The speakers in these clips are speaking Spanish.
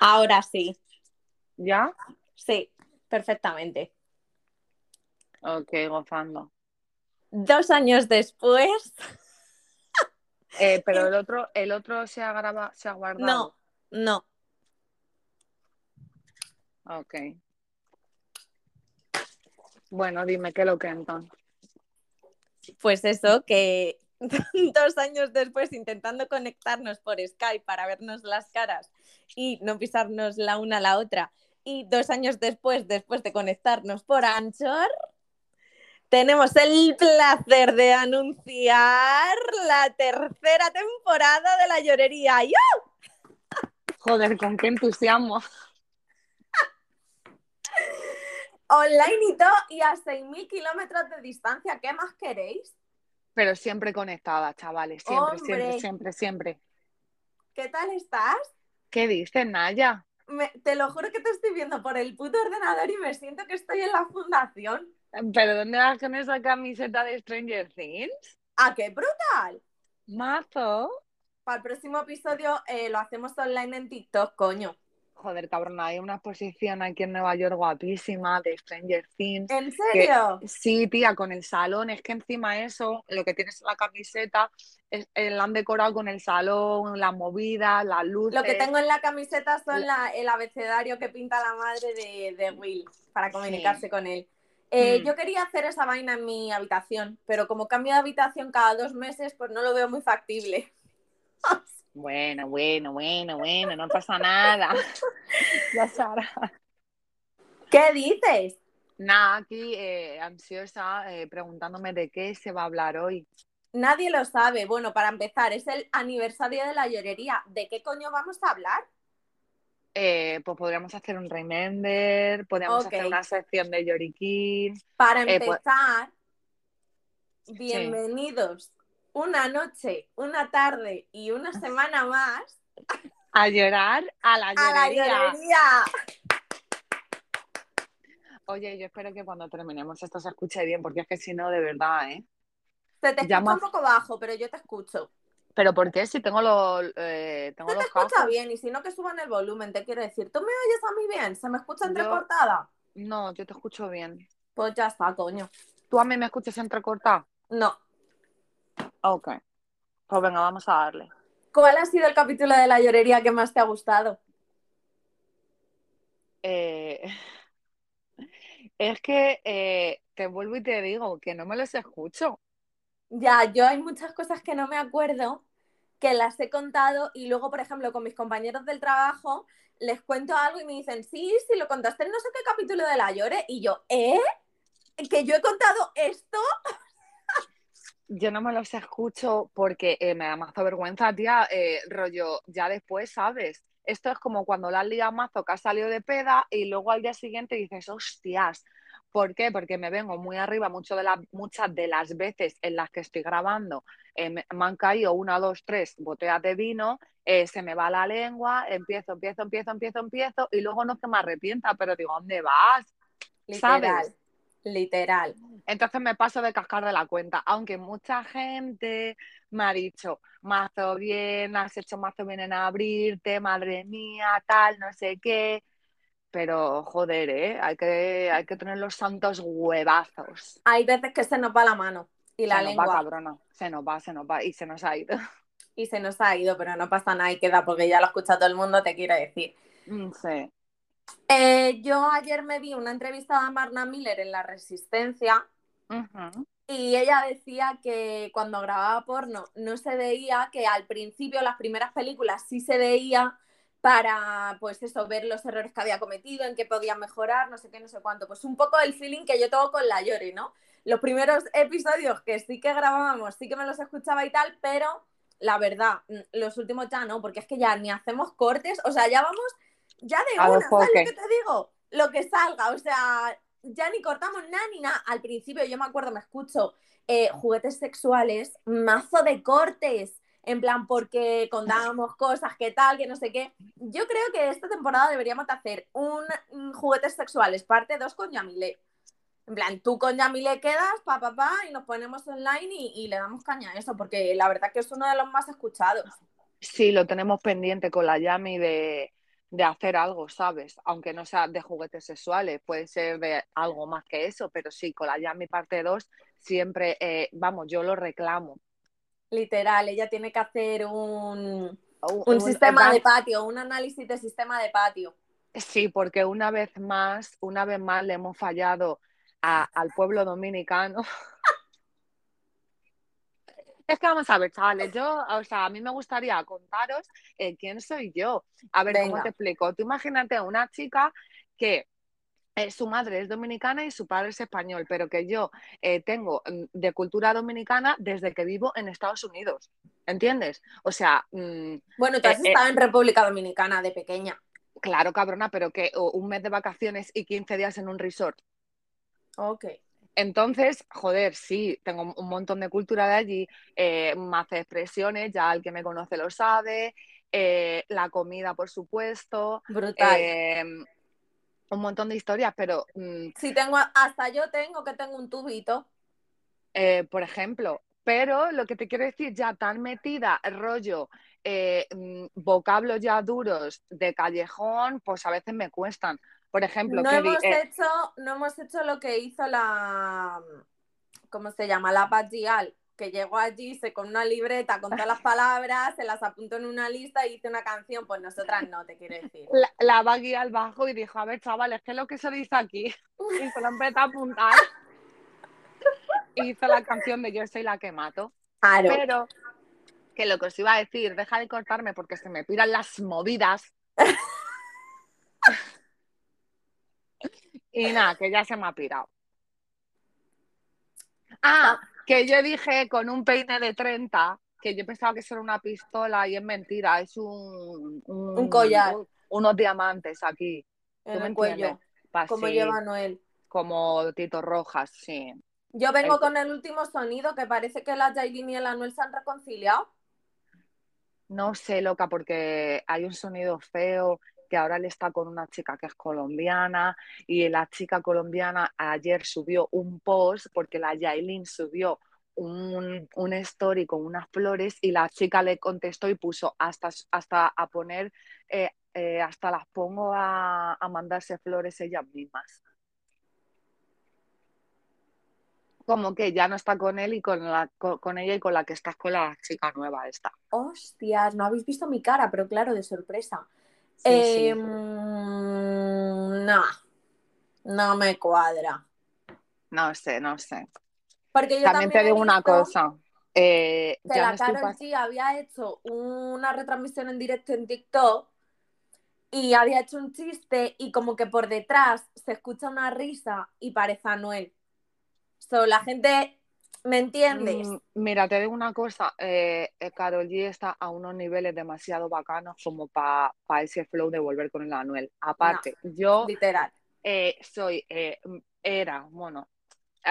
Ahora sí. ¿Ya? Sí, perfectamente. Ok, gozando. Dos años después. Eh, pero el otro, el otro se ha grabado, se ha guardado. No, no. Ok. Bueno, dime qué lo que entonces. Pues eso, que dos años después intentando conectarnos por Skype para vernos las caras y no pisarnos la una a la otra, y dos años después, después de conectarnos por Anchor, tenemos el placer de anunciar la tercera temporada de La Llorería. ¡Yo! Joder, con qué entusiasmo. Online y todo, y a 6.000 kilómetros de distancia. ¿Qué más queréis? Pero siempre conectada, chavales. Siempre, Hombre. siempre, siempre, siempre. ¿Qué tal estás? ¿Qué dices, Naya? Me- te lo juro que te estoy viendo por el puto ordenador y me siento que estoy en la fundación. ¿Pero dónde vas con esa camiseta de Stranger Things? ¡Ah, qué brutal! Mazo. Para el próximo episodio eh, lo hacemos online en TikTok, coño. Joder, cabrón, hay una exposición aquí en Nueva York guapísima de Stranger Things. ¿En serio? Sí, tía, con el salón. Es que encima eso, lo que tienes en la camiseta, es, eh, la han decorado con el salón, las movidas, las luces. Lo que tengo en la camiseta son La- la- el abecedario que pinta la madre de, de Will para comunicarse con él. Eh, Mm. Yo quería hacer esa vaina en mi habitación, pero como cambio de habitación cada dos meses, pues no lo veo muy factible. Bueno, bueno, bueno, bueno, no pasa nada. ya Sara. ¿Qué dices? Nada, aquí eh, ansiosa eh, preguntándome de qué se va a hablar hoy. Nadie lo sabe. Bueno, para empezar, es el aniversario de la llorería. ¿De qué coño vamos a hablar? Eh, pues podríamos hacer un remember, podríamos hacer una sección de Yorikin. Para Eh, pues- empezar, bienvenidos una noche, una tarde y una semana más A llorar a la a la llorería. llorería. Oye, yo espero que cuando terminemos esto se escuche bien, porque es que si no, de verdad, ¿eh? Se te escucha Llama- un poco bajo, pero yo te escucho. Pero ¿por qué? Si tengo los, eh, tengo Se te escucha bien y si no que suban el volumen, te quiero decir. ¿Tú me oyes a mí bien? ¿Se me escucha Yo- entrecortada? No, yo te escucho bien. Pues ya está, coño. ¿Tú a mí me escuchas entrecortada? No. Ok. Pues venga, vamos a darle. ¿Cuál ha sido el capítulo de la llorería que más te ha gustado? Eh, Es que eh, te vuelvo y te digo que no me los escucho. Ya, yo hay muchas cosas que no me acuerdo, que las he contado y luego, por ejemplo, con mis compañeros del trabajo, les cuento algo y me dicen, sí, sí, lo contaste en no sé qué capítulo de la Llore. Y yo, ¿eh? ¿Que yo he contado esto? Yo no me los escucho porque eh, me da mazo vergüenza, tía. eh, rollo, ya después, ¿sabes? Esto es como cuando la liado mazo que has salido de peda y luego al día siguiente dices, hostias. ¿Por qué? Porque me vengo muy arriba mucho de la- muchas de las veces en las que estoy grabando. eh, me, me han caído una, dos, tres botellas de vino, eh, se me va la lengua, empiezo, empiezo, empiezo, empiezo, empiezo y luego no es que me arrepienta, pero digo, ¿dónde vas? Literal, ¿Sabes? Literal. Entonces me paso de cascar de la cuenta, aunque mucha gente me ha dicho, mazo bien, has hecho mazo bien en abrirte, madre mía, tal, no sé qué. Pero joder, ¿eh? Hay que, hay que tener los santos huevazos. Hay veces que se nos va la mano y la se nos va, cabrona. Se nos va, se nos va y se nos ha ido. y se nos ha ido, pero no pasa nada y queda porque ya lo escucha todo el mundo, te quiero decir. Mm, Sí. Eh, yo ayer me vi una entrevista a Marna Miller en La Resistencia y ella decía que cuando grababa porno no se veía, que al principio las primeras películas sí se veía para, pues eso, ver los errores que había cometido, en qué podía mejorar, no sé qué, no sé cuánto. Pues un poco el feeling que yo tengo con la Yori, ¿no? Los primeros episodios que sí que grabábamos, sí que me los escuchaba y tal, pero la verdad, mm, los últimos ya no, porque es que ya ni hacemos cortes, o sea, ya vamos, ya de A una, ¿sabes lo que te digo? Lo que salga, o sea, ya ni cortamos nada ni nada. Al principio yo me acuerdo, me escucho eh, juguetes sexuales, mazo de cortes, en plan porque contábamos cosas, que tal, que no sé qué. Yo creo que esta temporada deberíamos de hacer un mm, juguetes sexuales, parte 2 con Yamile. En plan, tú con Yamile quedas, pa, pa, pa, y nos ponemos online y, y le damos caña a eso, porque la verdad que es uno de los más escuchados. Sí, lo tenemos pendiente con la Yami de de hacer algo, ¿sabes? Aunque no sea de juguetes sexuales, puede ser de algo más que eso, pero sí, con la Yami parte 2 siempre, eh, vamos, yo lo reclamo. Literal, ella tiene que hacer un, un, sistema de patio, un análisis de sistema de patio. Sí, porque una vez más, una vez más le hemos fallado al pueblo dominicano. Es que vamos a ver, chavales, yo, o sea, a mí me gustaría contaros eh, quién soy yo. A ver, ¿cómo te explico? Tú imagínate una chica que eh, su madre es dominicana y su padre es español, pero que yo eh, tengo mm, de cultura dominicana desde que vivo en Estados Unidos. ¿Entiendes? O sea. Mm, bueno, tú has estado en República Dominicana de pequeña. Claro, cabrona, pero que un mes de vacaciones y 15 días en un resort. Ok. Entonces, joder, sí, tengo un montón de cultura de allí, eh, más expresiones, ya el que me conoce lo sabe, eh, la comida, por supuesto. Brutal. Em, un montón de historias, pero... Mm, sí, tengo, hasta yo tengo que tengo un tubito. Eh, por ejemplo, pero lo que te quiero decir, ya tan metida, rollo, mm, vocablos ya duros de callejón, pues a veces me cuestan. Por ejemplo, no hemos, eh, hecho, no hemos hecho lo que hizo la, ¿cómo se llama? La Pagial, que llegó allí se con una libreta con todas las palabras, se las apuntó en una lista y hizo una canción, pues nosotras no, te quiero decir. La, la va al bajo y dijo, a ver, chavales, ¿qué es lo que se dice aquí? Y se lo empezó a apuntar. hizo la canción de Yo soy la que mato. Claro. Pero, que lo que os iba a decir, deja de cortarme porque se me piran las movidas. Y nada, que ya se me ha pirado. Ah, ah, que yo dije con un peine de 30, que yo pensaba que eso era una pistola y es mentira, es un, un, collar. unos diamantes aquí. En el cuello. como lleva Noel. Como Tito Rojas, sí. Yo vengo con el último sonido que parece que la Jailin y el Anuel se han reconciliado. No sé, loca, porque hay un sonido feo que ahora él está con una chica que es colombiana y la chica colombiana ayer subió un post porque la Yailin subió un, story con unas flores y la chica le contestó y puso hasta, hasta a poner, eh, eh, hasta las pongo a, mandarse flores ellas mismas. Como que ya no está con él y con, la, con, ella y con la que estás con la chica nueva esta. Hostias, no habéis visto mi cara, pero claro, de sorpresa. Em, no, no me cuadra. No sé, no sé. Porque yo también, te digo una cosa. Eh, que la Carol G había hecho una retransmisión en directo en TikTok y había hecho un chiste y como que por detrás se escucha una risa y parece a Noel. So, la gente ¿Me entiendes? Mm, mira, te digo una cosa, eh, Carol eh, G está a unos niveles demasiado bacanos como para ese flow de volver con el Anuel. Aparte, yo literal. Eh, soy, eh, era, bueno,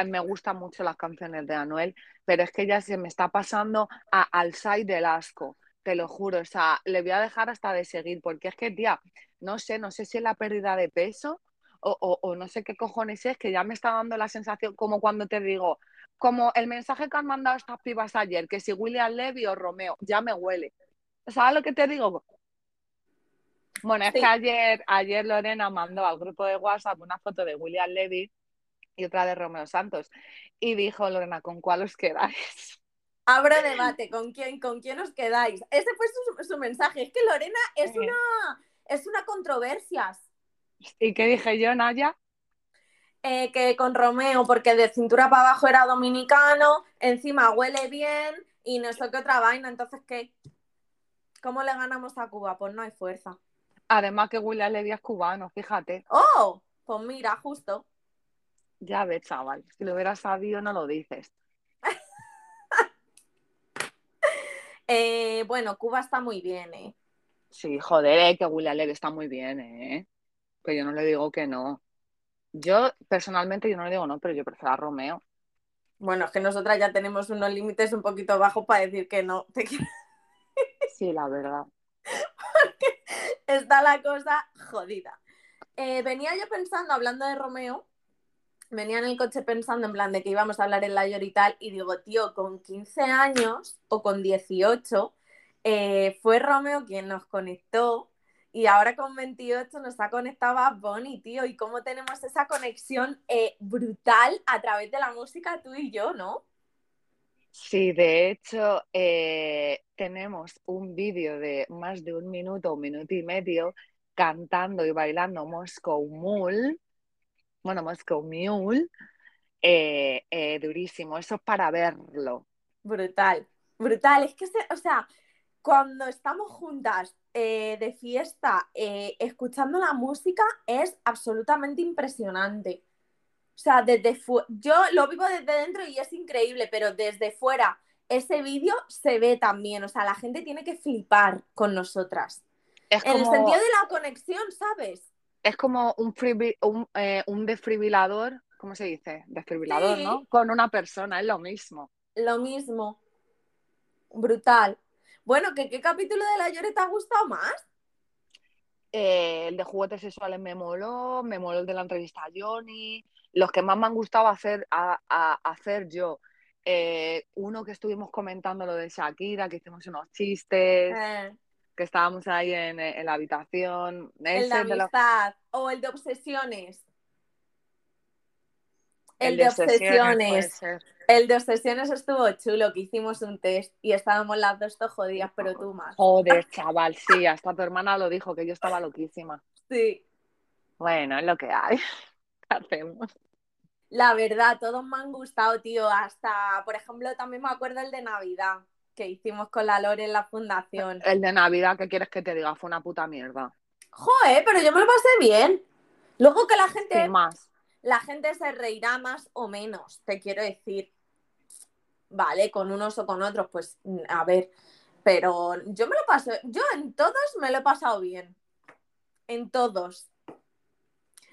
me gustan mucho las canciones de Anuel, pero es que ya se me está pasando a, al side del asco, te lo juro, o sea, le voy a dejar hasta de seguir, porque es que, tía, no sé, no sé si es la pérdida de peso o, o, o no sé qué cojones es, que ya me está dando la sensación como cuando te digo, como el mensaje que han mandado estas pibas ayer, que si William Levy o Romeo, ya me huele. ¿Sabes lo que te digo? Bueno, es que ayer, ayer Lorena mandó al grupo de WhatsApp una foto de William Levy y otra de Romeo Santos. Y dijo Lorena, ¿con cuál os quedáis? Abro debate, ¿con quién, con quién os quedáis? Ese fue su, mensaje. Es que Lorena es una, es una controversia. ¿Y qué dije yo, Naya? Eh, que con Romeo, porque de cintura para abajo era dominicano, encima huele bien y no sé qué otra vaina. Entonces, ¿qué? ¿Cómo le ganamos a Cuba? Pues no hay fuerza. Además que William Levy es cubano, fíjate. ¡Oh! Pues mira, justo. Ya ves, chaval. Si lo hubieras sabido, no lo dices. Eh, bueno, Cuba está muy bien, ¿eh? Sí, joder, eh, que William Levy está muy bien, ¿eh? Que yo no le digo que no. Yo personalmente yo no le digo no, pero yo prefiero a Romeo. Bueno, es que nosotras ya tenemos unos límites un poquito bajos para decir que no. Sí, la verdad. Porque está la cosa jodida. Eh, venía yo pensando, hablando de Romeo, venía en el coche pensando en plan de que íbamos a hablar en la y tal, y digo, tío, con 15 años o con 18, eh, fue Romeo quien nos conectó Y ahora con 28 nos ha conectado a Bonnie, tío. Y cómo tenemos esa conexión eh, brutal a través de la música tú y yo, ¿no? Sí, de hecho, eh, tenemos un vídeo de más de un minuto, un minuto y medio, cantando y bailando Moscow Mule, bueno, Moscow Mule, eh, eh, durísimo, eso es para verlo. Brutal, brutal. Es que, o sea, cuando estamos juntas de fiesta, escuchando la música, es absolutamente impresionante. O sea, desde yo lo vivo desde dentro y es increíble, pero desde fuera ese vídeo se ve también. O sea, la gente tiene que flipar con nosotras. En el sentido de la conexión, ¿sabes? Es como un, un, eh, desfibrilador, ¿cómo se dice? Desfibrilador, ¿no? Con una persona, es lo mismo. Lo mismo. Brutal. Bueno, ¿qué, qué capítulo de La Llore te ha gustado más? Eh, el de juguetes sexuales me moló, me moló el de la entrevista a Johnny, los que más me han gustado hacer, a, hacer yo. Eh, uno que estuvimos comentando lo de Shakira, que hicimos unos chistes, eh. que estábamos ahí en, la habitación. El de amistad o el de obsesiones. El, de, obsesiones. El de obsesiones estuvo chulo, que hicimos un test y estábamos las dos jodidas, pero tú más. Joder, chaval, sí, hasta tu hermana lo dijo, que yo estaba loquísima. Sí. Bueno, es lo que hay. hacemos? La verdad, todos me han gustado, tío. Hasta, por ejemplo, también me acuerdo el de Navidad que hicimos con la Lore en la fundación. El de Navidad, ¿qué quieres que te diga? Fue una puta mierda. Joder, pero yo me lo pasé bien. Luego que la gente. más. La gente se reirá más o menos, te quiero decir. Vale, con unos o con otros, pues a ver. Pero yo me lo paso, yo en todos me lo he pasado bien. En todos.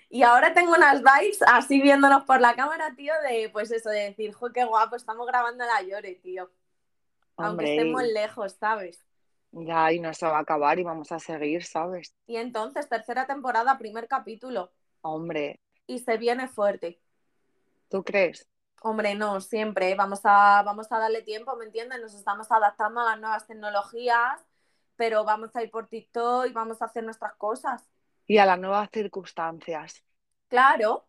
Y ahora tengo unas vibes así viéndonos por la cámara, tío, de pues eso, de decir, jo, qué guapo, estamos grabando la llore, tío. Aunque estemos lejos, ¿sabes? Ya, y no se va a acabar y vamos a seguir, ¿sabes? Y entonces, tercera temporada, primer capítulo. Hombre. Y se viene fuerte. ¿Tú crees? Hombre, no, siempre. Vamos a, vamos a darle tiempo, ¿me entiendes? Nos estamos adaptando a las nuevas tecnologías, pero vamos a ir por TikTok y vamos a hacer nuestras cosas y a las nuevas circunstancias. Claro.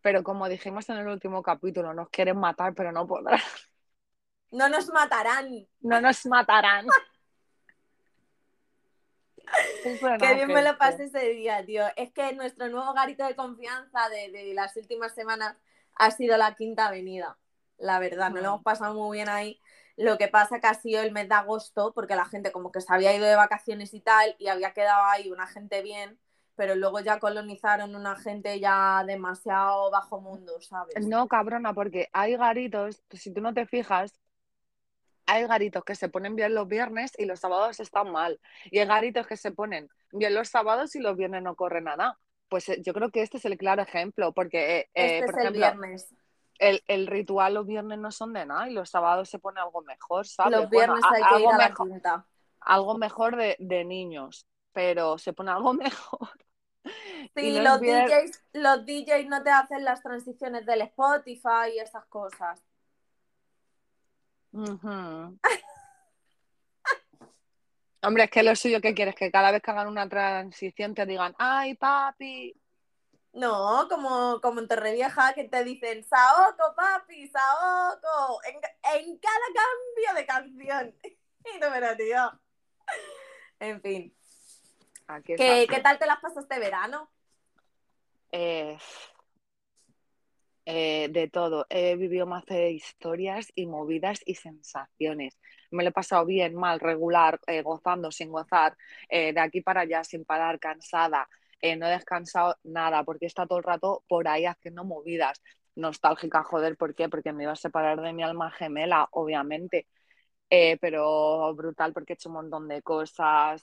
Pero como dijimos en el último capítulo, nos quieren matar, pero no podrán. No nos matarán. No nos matarán. Qué bien me lo pasé ese día, tío. Es que nuestro nuevo garito de confianza de, las últimas semanas ha sido la Quinta Avenida. La verdad, nos lo hemos pasado muy bien ahí. Lo que pasa que ha sido el mes de agosto, porque la gente como que se había ido de vacaciones y tal, y había quedado ahí una gente bien pero luego ya colonizaron una gente ya demasiado bajo mundo, ¿sabes? No, cabrona, porque hay garitos, si tú no te fijas, hay garitos que se ponen bien los viernes y los sábados están mal. Y hay garitos que se ponen bien los sábados y los viernes no corren nada. Pues eh, yo creo que este es el claro ejemplo, porque, eh, eh, este por es el viernes. El, ritual los viernes no son de nada y los sábados se pone algo mejor, ¿sabes? Los viernes hay que ir a la quinta. Algo mejor de, de niños, pero se pone algo mejor. Sí, los, DJs, los DJs no te hacen las transiciones del Spotify y esas cosas. Hombre, es que lo suyo que quieres, que cada vez que hagan una transición te digan, ay, papi. No, como, como en Torrevieja que te dicen, Saoko, papi, Saoko, en, en cada cambio de canción. y no me tío. En fin. ¿Qué, tal te las pasaste este verano? Eh, eh, de todo. He vivido más de historias y movidas y sensaciones. Me lo he pasado bien, mal, regular, eh, gozando, sin gozar, de aquí para allá, sin parar, cansada. no he descansado nada porque está todo el rato por ahí haciendo movidas. Nostálgica, joder, ¿por qué? Porque me iba a separar de mi alma gemela, obviamente. pero brutal porque he hecho un montón de cosas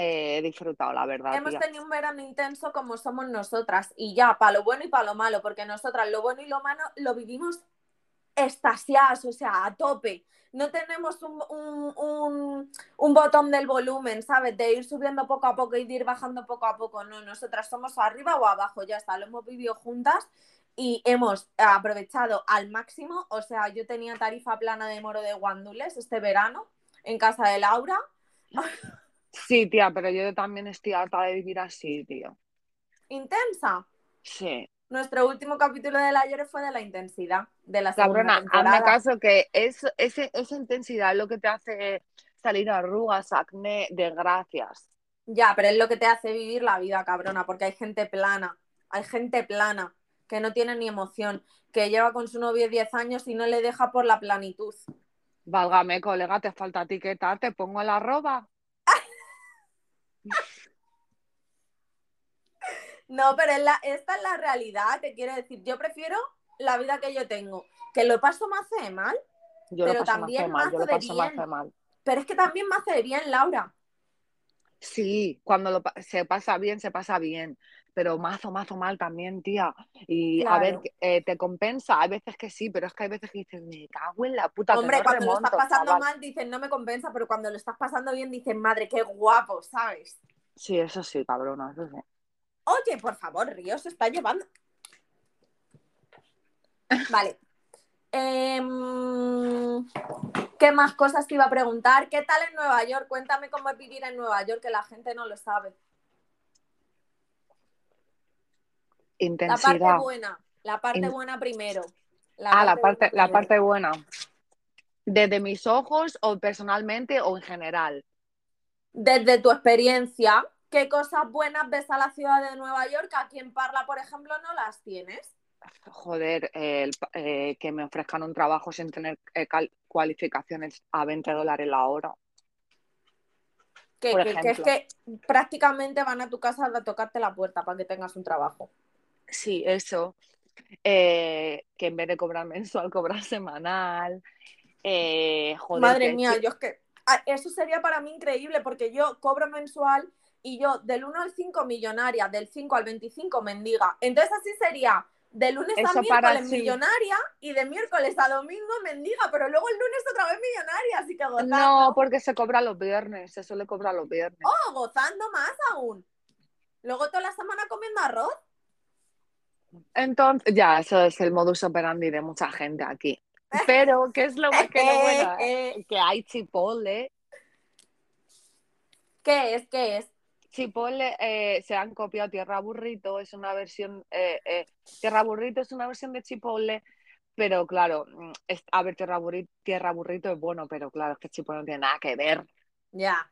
he disfrutado, la verdad. Hemos tenido un verano intenso como somos nosotras y ya, para lo bueno y para lo malo, porque nosotras lo bueno y lo malo lo vivimos estasiadas, o sea, a tope. No tenemos un, botón del volumen, ¿sabes? De ir subiendo poco a poco y de ir bajando poco a poco. No, nosotras somos arriba o abajo, ya está, lo hemos vivido juntas y hemos aprovechado al máximo. O sea, yo tenía tarifa plana de moro de guandules este verano en casa de Laura. Sí, tía, pero yo también estoy harta de vivir así, tío. ¿Intensa? Sí. Nuestro último capítulo del ayer fue de la intensidad de la Cabrona, hazme caso que es, ese- esa intensidad es lo que te hace salir arrugas, acné, desgracias. Ya, pero es lo que te hace vivir la vida, cabrona, porque hay gente plana, hay gente plana, que no tiene ni emoción, que lleva con su novio 10 años y no le deja por la planitud. Válgame, colega, te falta etiqueta, te pongo el arroba. No, pero es la- esta es la realidad, te quiero decir, yo prefiero la vida que yo tengo, que lo paso más de mal, Yo Pero lo paso también más mal, yo lo mazo de más bien. de mal. pero es que también me hace bien, Laura. Sí, cuando lo, se pasa bien, se pasa bien, pero mazo, mazo mal también, tía. Y a ver, eh, te compensa, hay veces que sí, pero es que hay veces que dices, me cago en la puta, que Hombre, no cuando lo estás pasando chaval". mal dices no me compensa, pero cuando lo estás pasando bien dices, madre, qué guapo, ¿sabes? Sí, eso sí, cabrona, eso sí. Oye, por favor, Río se está llevando. Vale. Em, ¿Qué más cosas te iba a preguntar? ¿Qué tal en Nueva York? Cuéntame cómo es vivir en Nueva York, que la gente no lo sabe. La Intensidad. parte buena, la parte In- buena primero. Ah, la parte, buena la parte buena. ¿Desde mis ojos o personalmente o en general? Desde tu experiencia, ¿qué cosas buenas ves a la ciudad de Nueva York? Aquí en Parla, por ejemplo, no las tienes. Joder, eh, eh, que me ofrezcan un trabajo sin tener eh, cualificaciones a 20 dólares la hora. Que, Por que- que es que prácticamente van a tu casa a tocarte la puerta para que tengas un trabajo. Sí, eso. Eh, que en vez de cobrar mensual, cobrar semanal. Eh, joder, Madre mía, yo es que ah, eso sería para mí increíble porque yo cobro mensual y yo del 1 al 5 millonaria, del 5 al 25 mendiga. Entonces así sería de lunes a Eso para miércoles sí. millonaria y de miércoles a domingo mendiga, pero luego el lunes otra vez millonaria, así que gozando, No, porque se cobra los viernes, se suele cobrar los viernes. oh, gozando más aún. Luego toda la semana comiendo arroz. Entonces, ya, eso es el modus operandi de mucha gente aquí. Pero, ¿qué es lo, que bueno? eh? Que hay chipotle. ¿Qué es? ¿Qué es? Chipotle eh, se han copiado Tierra Burrito, es una versión, eh, eh, Tierra Burrito es una versión de Chipotle, pero claro, mm, es- a ver, Tierra Burrito, Tierra Burrito es bueno, pero claro, es que Chipotle no tiene nada que ver. Ya.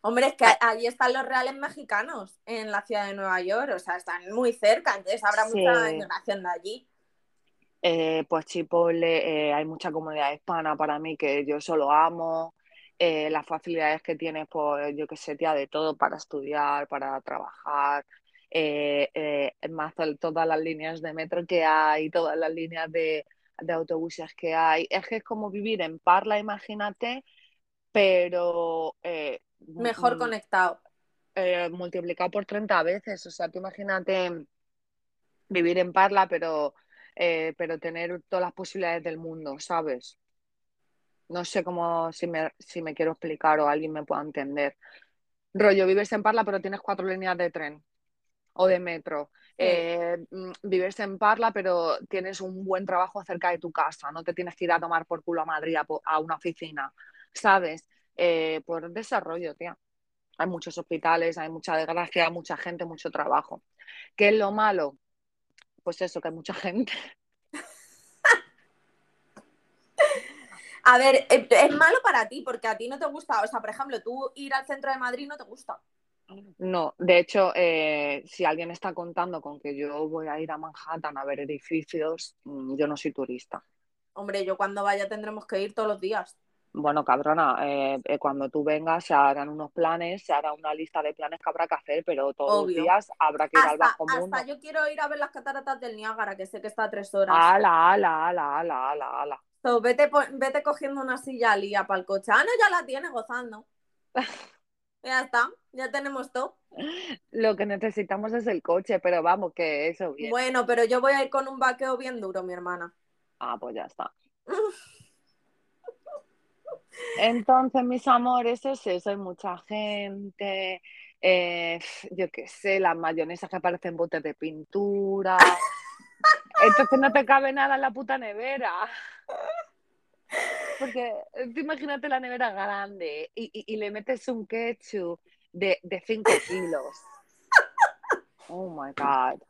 Hombre, es que ahí están los reales mexicanos en la ciudad de Nueva York, o sea, están muy cerca, entonces habrá Sí. mucha inmigración de allí. Eh, pues Chipotle, eh, hay mucha comunidad hispana para mí que yo solo amo. Eh, las facilidades que tienes, pues yo que sé, tía, de todo para estudiar, para trabajar. Eh, eh, más todas las líneas de metro que hay, todas las líneas de, de autobuses que hay. Es que es como vivir en Parla, imagínate, pero Mejor conectado. multiplicado por 30 veces. O sea, tú imagínate vivir en Parla, pero, eh, pero tener todas las posibilidades del mundo, ¿sabes? No sé cómo, si me, si me quiero explicar o alguien me pueda entender. Rollo, vives en Parla, pero tienes cuatro líneas de tren o de metro. Sí. Eh, mm, vives en Parla, pero tienes un buen trabajo cerca de tu casa. No te tienes que ir a tomar por culo a Madrid a una oficina, ¿sabes? Eh, por desarrollo, tía. Hay muchos hospitales, hay mucha desgracia, mucha gente, mucho trabajo. ¿Qué es lo malo? Pues eso, que hay mucha gente. A ver, eh, es malo para ti porque a ti no te gusta, o sea, por ejemplo, tú ir al centro de Madrid no te gusta. No, de hecho, eh, si alguien está contando con que yo voy a ir a Manhattan a ver edificios, mm, yo no soy turista. Hombre, yo cuando vaya tendremos que ir todos los días. Bueno, cabrona, eh, eh, cuando tú vengas se harán unos planes, se hará una lista de planes que habrá que hacer, pero todos Obvio. los días habrá que ir al Hasta, bajo mundo. hasta yo quiero ir a ver las cataratas del Niágara, que sé que está a tres horas. Ala, ala, ala, ala, ala, ala. So, vete, vete cogiendo una silla lía para el coche. Ah, no, ya la tienes gozando. ya está, ya tenemos todo. Lo que necesitamos es el coche, pero vamos, que eso bien. Bueno, pero yo voy a ir con un vaqueo bien duro, mi hermana. Ah, pues ya está. Entonces, mis amores, es eso, hay mucha gente, eh, yo qué sé, las mayonesas que parecen botes de pintura. Entonces no te cabe nada en la puta nevera. Porque eh, tú imagínate la nevera grande y, y- y le metes un ketchup de, de 5 kilos. Oh my God.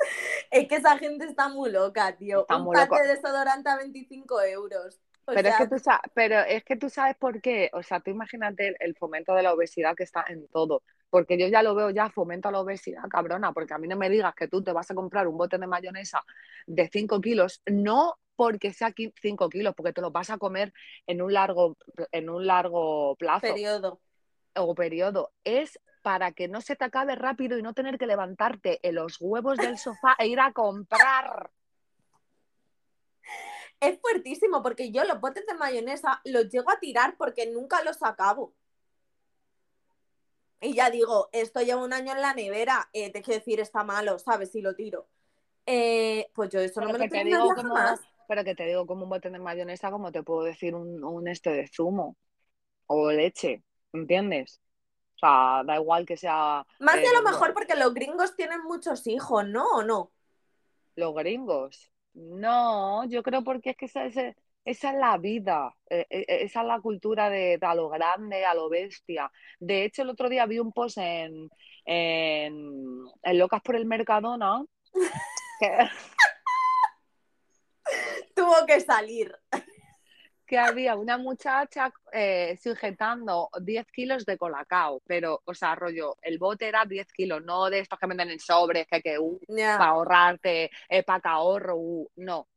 Es que esa gente está muy loca, tío. Está un loca. de desodorante a 25 euros. O Pero es, que tú sabes, pero es que tú sabes por qué. O sea, tú imagínate el, el fomento de la obesidad que está en todo. Porque yo ya lo veo ya, fomento a la obesidad, cabrona. Porque a mí no me digas que tú te vas a comprar un bote de mayonesa de 5 kilos, no porque sea 5 kilos, porque te lo vas a comer en un largo, en un largo plazo periodo. o periodo. Es para que no se te acabe rápido y no tener que levantarte en los huevos del sofá e ir a comprar. Es fuertísimo porque yo los botes de mayonesa los llego a tirar porque nunca los acabo. Y ya digo, esto lleva un año en la nevera, eh, te quiero decir, está malo, ¿sabes? Si lo tiro. Eh, pues yo eso no Pero me lo que te terminaría digo como, jamás. Pero que te digo como un bote de mayonesa, como te puedo decir un, un este de zumo o leche, ¿entiendes? O sea, da igual que sea Más eh, de lo mejor porque los gringos tienen muchos hijos, ¿no? ¿O no? los gringos. No, yo creo porque es que esa, ese- esa es la vida, eh, eh, esa es la cultura de, de a lo grande, a lo bestia. De hecho, el otro día vi un post en, en, en Locas por el Mercadona que, Tuvo que salir. que había una muchacha eh, sujetando 10 kilos de colacao, pero, o sea, rollo, el bote era 10 kilos, no de estos que venden en sobres, que, que uh, para ahorrarte, eh, para que ahorro, uh, no.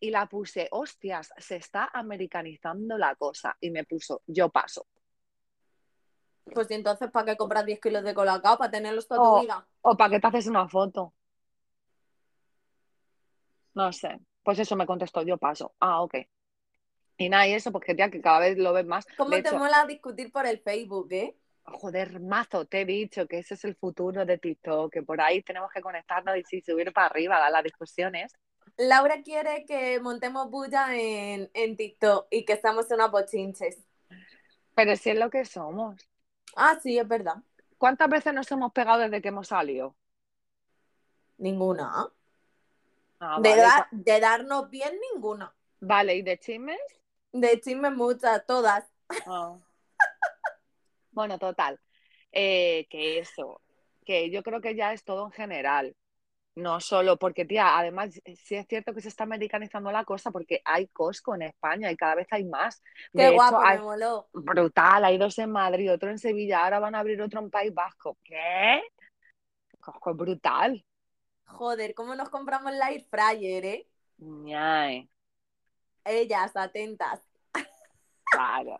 Y la puse, hostias, se está americanizando la cosa. Y me puso, yo paso. Pues y entonces, ¿para qué compras 10 kilos de colacao? ¿Para tenerlos toda Oh. tu vida? ¿O para qué te haces una foto? No sé. Pues eso me contestó, yo paso. Ah, ok. Y nada, y eso, porque tía, que cada vez lo ves más. ¿Cómo De te hecho, mola discutir por el Facebook, eh? joder, mazo, te he dicho que ese es el futuro de TikTok, que por ahí tenemos que conectarnos y sí, subir para arriba a las discusiones. Laura quiere que montemos bulla en, en TikTok y que estamos unas bochinches. Pero si es lo que somos. Ah, sí, es verdad. ¿Cuántas veces nos hemos pegado desde que hemos salido? Ninguna. Ah, de, vale, dar- de darnos bien, ninguna. Vale, ¿y de chismes? De chismes muchas, todas. Ah. Bueno, total. Eh, que eso, que yo creo que ya es todo en general. No solo porque, tía, además sí es cierto que se está americanizando la cosa porque hay Costco en España y cada vez hay más. Qué De hecho, guapo, hay- me moló. brutal, hay dos en Madrid, otro en Sevilla, ahora van a abrir otro en País Vasco. ¿Qué? Costco es brutal. Joder, ¿cómo nos compramos la air fryer, eh? Ñay, Ellas, atentas. claro.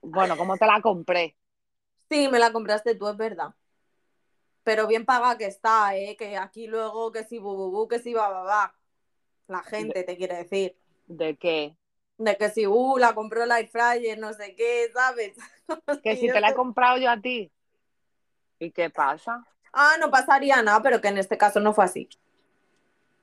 Bueno, ¿cómo te la compré? Sí, me la compraste tú, es verdad. Pero bien paga que está, ¿eh? Que aquí luego que si bububu, que si va, va, va. La gente te quiere decir. ¿De qué? De que si, uh, la compró la air fryer, no sé qué, ¿sabes? Que si te la he comprado yo a ti. ¿Y qué pasa? Ah, no pasaría nada, pero que en este caso no fue así.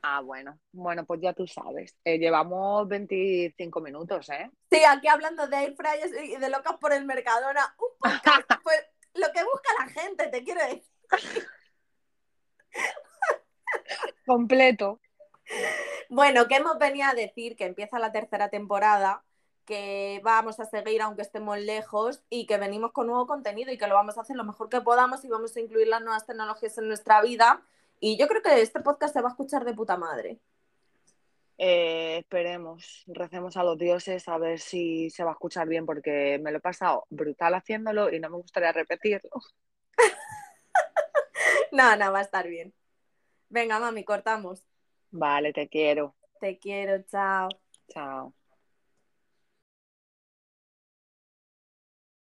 Ah, bueno, bueno, pues ya tú sabes. Eh, llevamos 25 minutos, ¿eh? Sí, aquí hablando de air fryers y de locas por el Mercadona, un podcast, pues lo que busca la gente, te quiero decir. Completo. Bueno, que hemos venido a decir que empieza la tercera temporada, que vamos a seguir aunque estemos lejos y que venimos con nuevo contenido y que lo vamos a hacer lo mejor que podamos y vamos a incluir las nuevas tecnologías en nuestra vida. Y yo creo que este podcast se va a escuchar de puta madre. Eh, esperemos, recemos a los dioses a ver si se va a escuchar bien, porque me lo he pasado brutal haciéndolo y no me gustaría repetirlo. No, no, va a estar bien. Venga, mami, cortamos. Vale, te quiero. Te quiero, chao. Chao.